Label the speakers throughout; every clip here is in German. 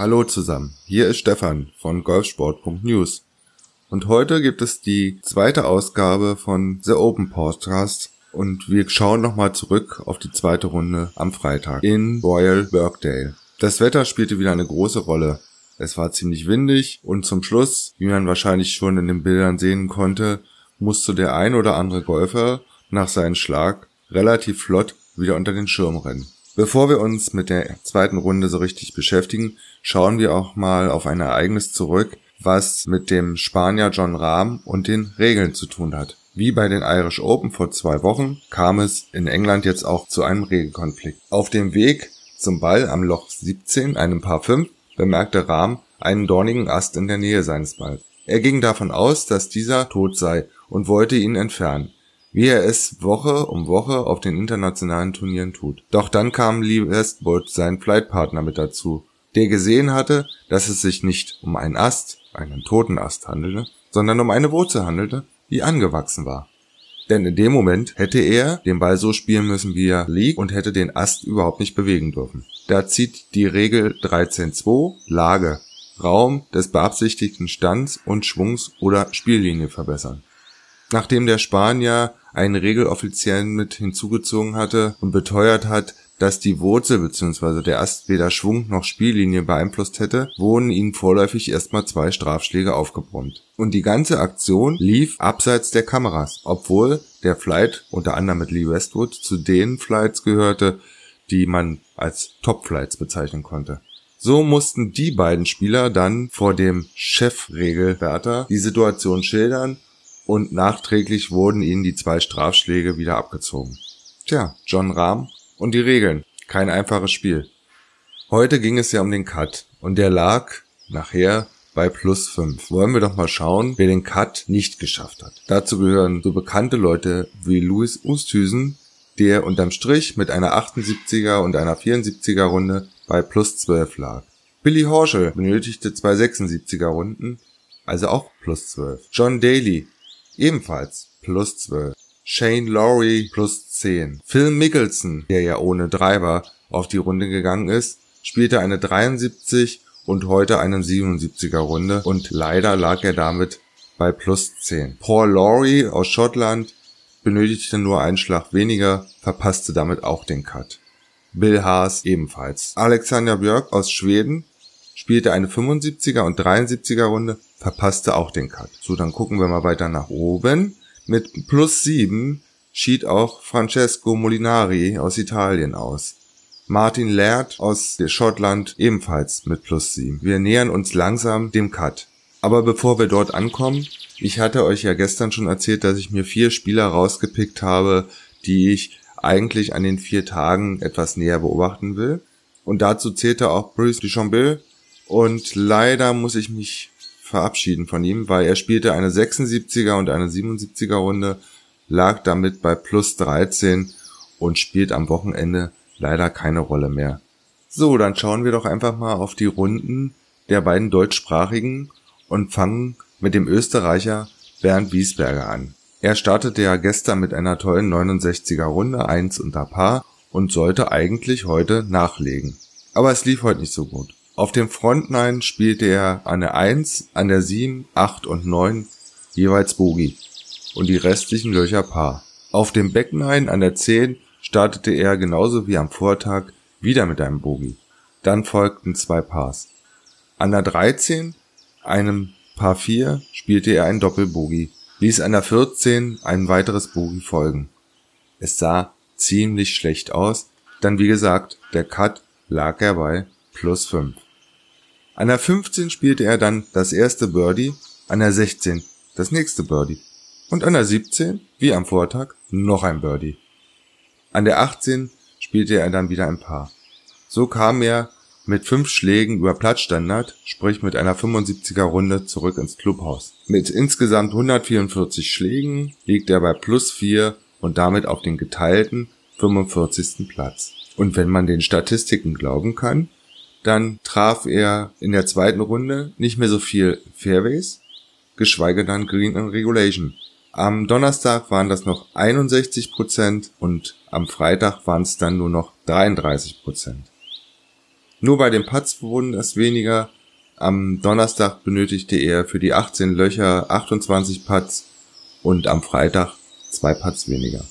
Speaker 1: Hallo zusammen, hier ist Stefan von golfsport.news und heute gibt es die zweite Ausgabe von The Open Podcast und wir schauen nochmal zurück auf die zweite Runde am Freitag in Royal Birkdale. Das Wetter spielte wieder eine große Rolle. Es war ziemlich windig und zum Schluss, wie man wahrscheinlich schon in den Bildern sehen konnte, musste der ein oder andere Golfer nach seinem Schlag relativ flott wieder unter den Schirm rennen. Bevor wir uns mit der zweiten Runde so richtig beschäftigen, schauen wir auch mal auf ein Ereignis zurück, was mit dem Spanier John Rahm und den Regeln zu tun hat. Wie bei den Irish Open vor zwei Wochen kam es in England jetzt auch zu einem Regelkonflikt. Auf dem Weg zum Ball am Loch 17, einem Paar 5, bemerkte Rahm einen dornigen Ast in der Nähe seines Balls. Er ging davon aus, dass dieser tot sei und wollte ihn entfernen, wie er es Woche um Woche auf den internationalen Turnieren tut. Doch dann kam Lee Westwood, sein Flightpartner, mit dazu, der gesehen hatte, dass es sich nicht um einen Ast, einen toten Ast handelte, sondern um eine Wurzel handelte, die angewachsen war. Denn in dem Moment hätte er den Ball so spielen müssen, wie er liegt und hätte den Ast überhaupt nicht bewegen dürfen. Da zieht die Regel 13.2 Lage, Raum des beabsichtigten Stands und Schwungs oder Spiellinie verbessern. Nachdem der Spanier einen Regeloffiziellen mit hinzugezogen hatte und beteuert hat, dass die Wurzel bzw. der Ast weder Schwung noch Spiellinie beeinflusst hätte, wurden ihnen vorläufig erstmal zwei Strafschläge aufgebrummt. Und die ganze Aktion lief abseits der Kameras, obwohl der Flight unter anderem mit Lee Westwood zu den Flights gehörte, die man als Top-Flights bezeichnen konnte. So mussten die beiden Spieler dann vor dem Chefregelwärter die Situation schildern und nachträglich wurden ihnen die zwei Strafschläge wieder abgezogen. Tja, John Rahm und die Regeln. Kein einfaches Spiel. Heute ging es ja um den Cut und der lag nachher bei plus 5. Wollen wir doch mal schauen, wer den Cut nicht geschafft hat. Dazu gehören so bekannte Leute wie Louis Oosthuizen, der unterm Strich mit einer 78er und einer 74er Runde bei plus 12 lag. Billy Horschel benötigte zwei 76er Runden, also auch plus 12. John Daly ebenfalls plus 12. Shane Lowry plus 10. Phil Mickelson, der ja ohne Driver auf die Runde gegangen ist, spielte eine 73 und heute eine 77er Runde und leider lag er damit bei plus 10. Paul Lowry aus Schottland benötigte nur einen Schlag weniger, verpasste damit auch den Cut. Bill Haas ebenfalls. Alexander Björk aus Schweden spielte eine 75er und 73er Runde, verpasste auch den Cut. So, dann gucken wir mal weiter nach oben. Mit plus 7 schied auch Francesco Molinari aus Italien aus. Martin Laird aus Schottland ebenfalls mit plus 7. Wir nähern uns langsam dem Cut. Aber bevor wir dort ankommen, ich hatte euch ja gestern schon erzählt, dass ich mir vier Spieler rausgepickt habe, die ich eigentlich an den vier Tagen etwas näher beobachten will. Und dazu zählte auch Bruce Duchambeau. Und leider muss ich mich verabschieden von ihm, weil er spielte eine 76er und eine 77er Runde, lag damit bei plus 13 und spielt am Wochenende leider keine Rolle mehr. So, dann schauen wir doch einfach mal auf die Runden der beiden deutschsprachigen und fangen mit dem Österreicher Bernd Wiesberger an. Er startete ja gestern mit einer tollen 69er Runde 1 unter Paar und sollte eigentlich heute nachlegen. Aber es lief heute nicht so gut. Auf dem Frontline spielte er an der 1, an der 7, 8 und 9 jeweils Bogie und die restlichen Löcher Paar. Auf dem Backline an der 10 startete er genauso wie am Vortag wieder mit einem Bogie. Dann folgten zwei Pars. An der 13, einem Paar 4, spielte er ein Doppelbogie, ließ an der 14 ein weiteres Bogie folgen. Es sah ziemlich schlecht aus, dann wie gesagt, der Cut lag er bei plus 5. An der 15 spielte er dann das erste Birdie, an der 16 das nächste Birdie und an der 17, wie am Vortag, noch ein Birdie. An der 18 spielte er dann wieder ein Paar. So kam er mit fünf Schlägen über Platzstandard, sprich mit einer 75er Runde zurück ins Clubhaus. Mit insgesamt 144 Schlägen liegt er bei plus 4 und damit auf den geteilten 45. Platz. Und wenn man den Statistiken glauben kann, dann traf er in der zweiten Runde nicht mehr so viel Fairways, geschweige dann Green and Regulation. Am Donnerstag waren das noch 61 Prozent und am Freitag waren es dann nur noch 33 Prozent. Nur bei den Putts wurden es weniger. Am Donnerstag benötigte er für die 18 Löcher 28 Putts und am Freitag zwei Putts weniger.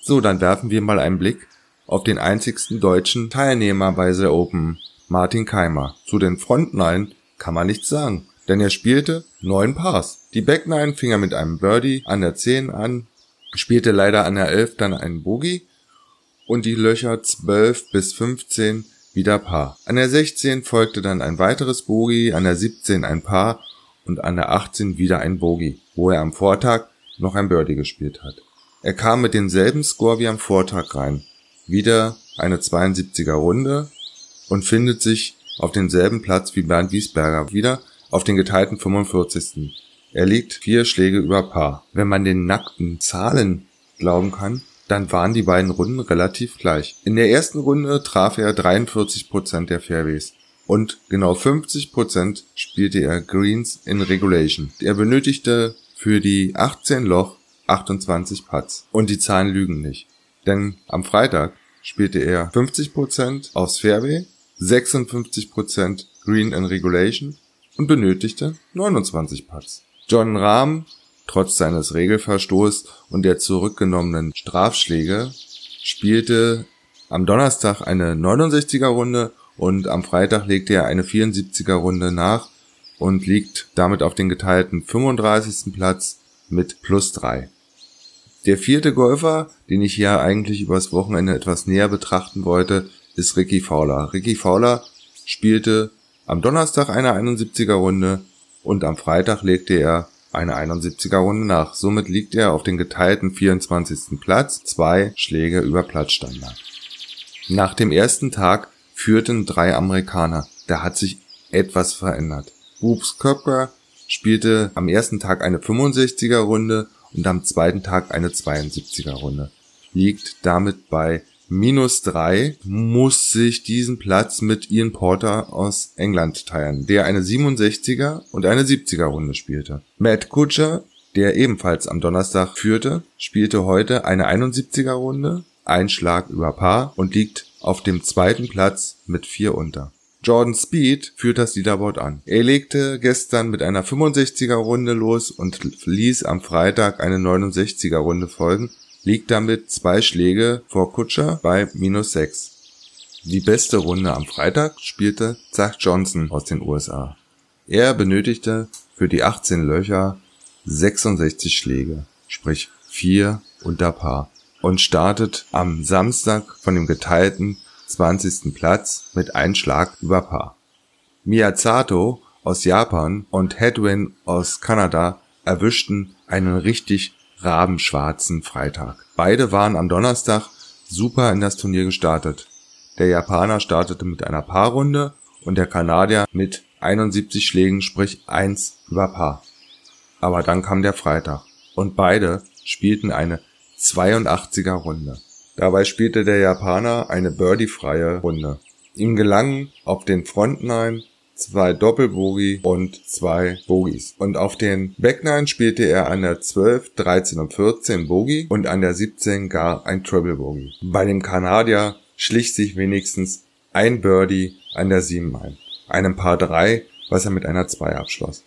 Speaker 1: So, dann werfen wir mal einen Blick auf den einzigsten deutschen Teilnehmer bei The Open, Martin Keimer. Zu den Frontnine kann man nichts sagen, denn er spielte neun Pars. Die Backnine fing er mit einem Birdie an der 10 an, spielte leider an der 11 dann einen Bogey und die Löcher 12 bis 15 wieder Paar. An der 16 folgte dann ein weiteres Bogey, an der 17 ein Paar und an der 18 wieder ein Bogey, wo er am Vortag noch ein Birdie gespielt hat. Er kam mit demselben Score wie am Vortag rein. Wieder eine 72er Runde und findet sich auf denselben Platz wie Bernd Wiesberger wieder auf den geteilten 45. Er liegt vier Schläge über Paar. Wenn man den nackten Zahlen glauben kann, dann waren die beiden Runden relativ gleich. In der ersten Runde traf er 43% der Fairways und genau 50% spielte er Greens in Regulation. Er benötigte für die 18 Loch 28 Putts. Und die Zahlen lügen nicht. Denn am Freitag spielte er 50% aufs Fairway, 56% Green in Regulation und benötigte 29 Putts. John Rahm, trotz seines Regelverstoßes und der zurückgenommenen Strafschläge, spielte am Donnerstag eine 69er Runde und am Freitag legte er eine 74er Runde nach und liegt damit auf den geteilten 35. Platz mit plus drei. Der vierte Golfer, den ich hier eigentlich übers Wochenende etwas näher betrachten wollte, ist Ricky Fowler. Ricky Fowler spielte am Donnerstag eine 71er Runde und am Freitag legte er eine 71er Runde nach. Somit liegt er auf den geteilten 24. Platz, zwei Schläge über Platzstandard. Nach dem ersten Tag führten drei Amerikaner. Da hat sich etwas verändert. Whoops Köpker spielte am ersten Tag eine 65er Runde und am zweiten Tag eine 72er Runde. Liegt damit bei minus drei, muss sich diesen Platz mit Ian Porter aus England teilen, der eine 67er und eine 70er Runde spielte. Matt Kutscher, der ebenfalls am Donnerstag führte, spielte heute eine 71er Runde, ein Schlag über Paar und liegt auf dem zweiten Platz mit vier unter. Jordan Speed führt das Leaderboard an. Er legte gestern mit einer 65er Runde los und ließ am Freitag eine 69er Runde folgen, liegt damit zwei Schläge vor Kutscher bei minus 6. Die beste Runde am Freitag spielte Zach Johnson aus den USA. Er benötigte für die 18 Löcher 66 Schläge, sprich 4 unter Paar und startet am Samstag von dem geteilten 20. Platz mit einem Schlag über Paar. Miyazato aus Japan und Hedwin aus Kanada erwischten einen richtig rabenschwarzen Freitag. Beide waren am Donnerstag super in das Turnier gestartet. Der Japaner startete mit einer Paarrunde und der Kanadier mit 71 Schlägen, sprich 1 über Paar. Aber dann kam der Freitag und beide spielten eine 82er Runde. Dabei spielte der Japaner eine birdiefreie Runde. Ihm gelangen auf den Frontnine zwei Doppelbogie und zwei Bogies. Und auf den Backnine spielte er an der 12, 13 und 14 Bogie und an der 17 gar ein Triple Bogie. Bei dem Kanadier schlich sich wenigstens ein Birdie an der 7 ein. Einem Paar 3, was er mit einer 2 abschloss.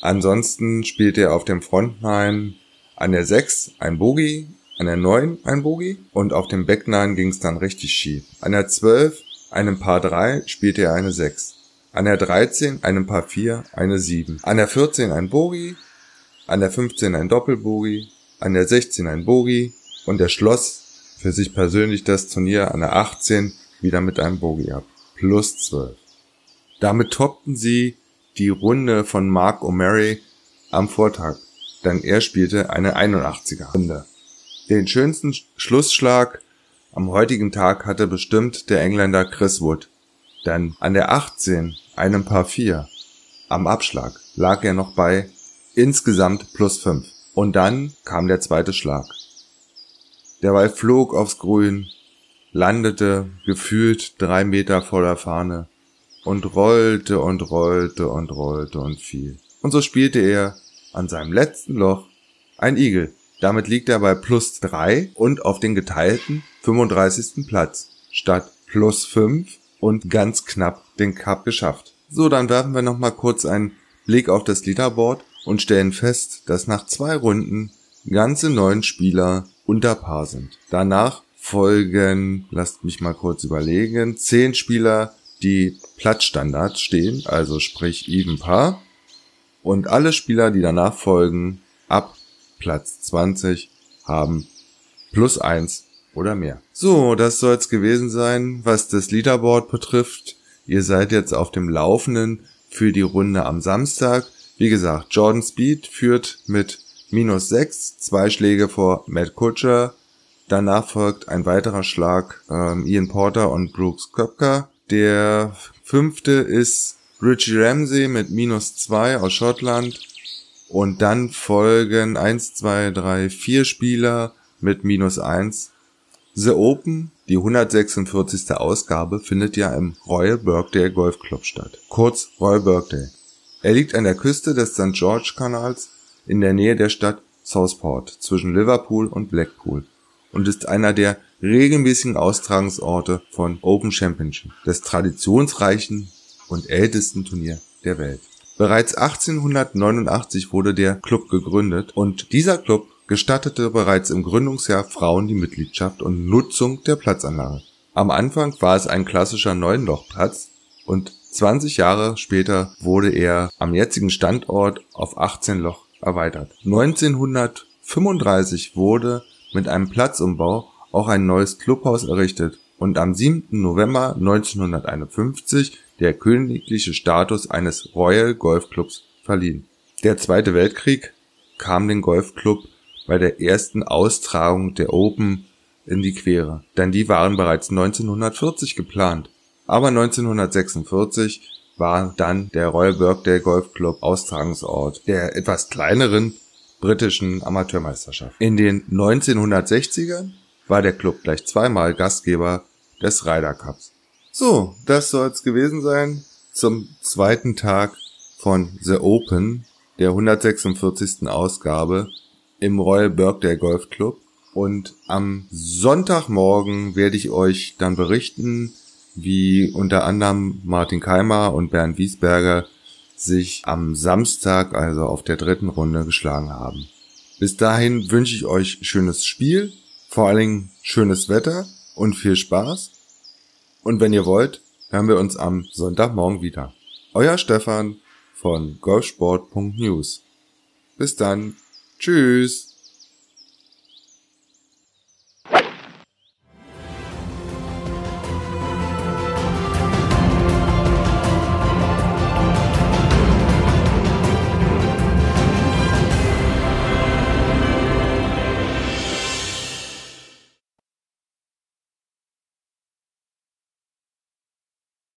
Speaker 1: Ansonsten spielte er auf dem Frontnine an der 6 ein Bogie, an der 9 ein Bogie und auf dem Back 9 ging es dann richtig schief. An der 12, einem Paar 3, spielte er eine 6. An der 13, einem Paar 4, eine 7. An der 14 ein Bogie, an der 15 ein Doppelbogie, an der 16 ein Bogie und er schloss für sich persönlich das Turnier an der 18 wieder mit einem Bogie ab. Plus 12. Damit toppten sie die Runde von Mark O'Mary am Vortag, denn er spielte eine 81er Runde. Den schönsten Schlussschlag am heutigen Tag hatte bestimmt der Engländer Chris Wood. Denn an der 18, einem Paar 4, am Abschlag, lag er noch bei insgesamt plus 5. Und dann kam der zweite Schlag. Der Ball flog aufs Grün, landete gefühlt drei Meter vor der Fahne und rollte und rollte und rollte und fiel. Und so spielte er an seinem letzten Loch ein Igel. Damit liegt er bei plus 3 und auf den geteilten 35. Platz statt plus 5 und ganz knapp den Cup geschafft. So, dann werfen wir nochmal kurz einen Blick auf das Leaderboard und stellen fest, dass nach zwei Runden ganze neun Spieler unter Paar sind. Danach folgen, lasst mich mal kurz überlegen, zehn Spieler, die Platzstandard stehen, also sprich Even Paar. Und alle Spieler, die danach folgen, ab Platz 20, haben plus eins oder mehr. So, das soll's gewesen sein, was das Leaderboard betrifft. Ihr seid jetzt auf dem Laufenden für die Runde am Samstag. Wie gesagt, Jordan Speed führt mit minus 6, zwei Schläge vor Matt Kutcher. Danach folgt ein weiterer Schlag ähm, Ian Porter und Brooks Köpker. Der fünfte ist Richie Ramsey mit minus 2 aus Schottland. Und dann folgen 1, 2, 3, 4 Spieler mit minus 1. The Open, die 146. Ausgabe, findet ja im Royal Birkdale Golf Club statt. Kurz Royal Birkdale. Er liegt an der Küste des St. George Kanals in der Nähe der Stadt Southport zwischen Liverpool und Blackpool und ist einer der regelmäßigen Austragungsorte von Open Championship, des traditionsreichen und ältesten Turnier der Welt. Bereits 1889 wurde der Club gegründet und dieser Club gestattete bereits im Gründungsjahr Frauen die Mitgliedschaft und Nutzung der Platzanlage. Am Anfang war es ein klassischer Neunlochplatz und 20 Jahre später wurde er am jetzigen Standort auf 18 Loch erweitert. 1935 wurde mit einem Platzumbau auch ein neues Clubhaus errichtet und am 7. November 1951 der königliche Status eines Royal Golf Clubs verliehen. Der Zweite Weltkrieg kam den Golfclub bei der ersten Austragung der Open in die Quere, denn die waren bereits 1940 geplant. Aber 1946 war dann der Royal Birkdale Golf Club Austragungsort der etwas kleineren britischen Amateurmeisterschaft. In den 1960ern war der Club gleich zweimal Gastgeber des Ryder Cups. So, das soll's gewesen sein zum zweiten Tag von The Open, der 146. Ausgabe im Royal Birkdale Golf Club. Und am Sonntagmorgen werde ich euch dann berichten, wie unter anderem Martin Keimer und Bernd Wiesberger sich am Samstag, also auf der dritten Runde, geschlagen haben. Bis dahin wünsche ich euch schönes Spiel, vor allen Dingen schönes Wetter und viel Spaß. Und wenn ihr wollt, hören wir uns am Sonntagmorgen wieder. Euer Stefan von golfsport.news. Bis dann. Tschüss.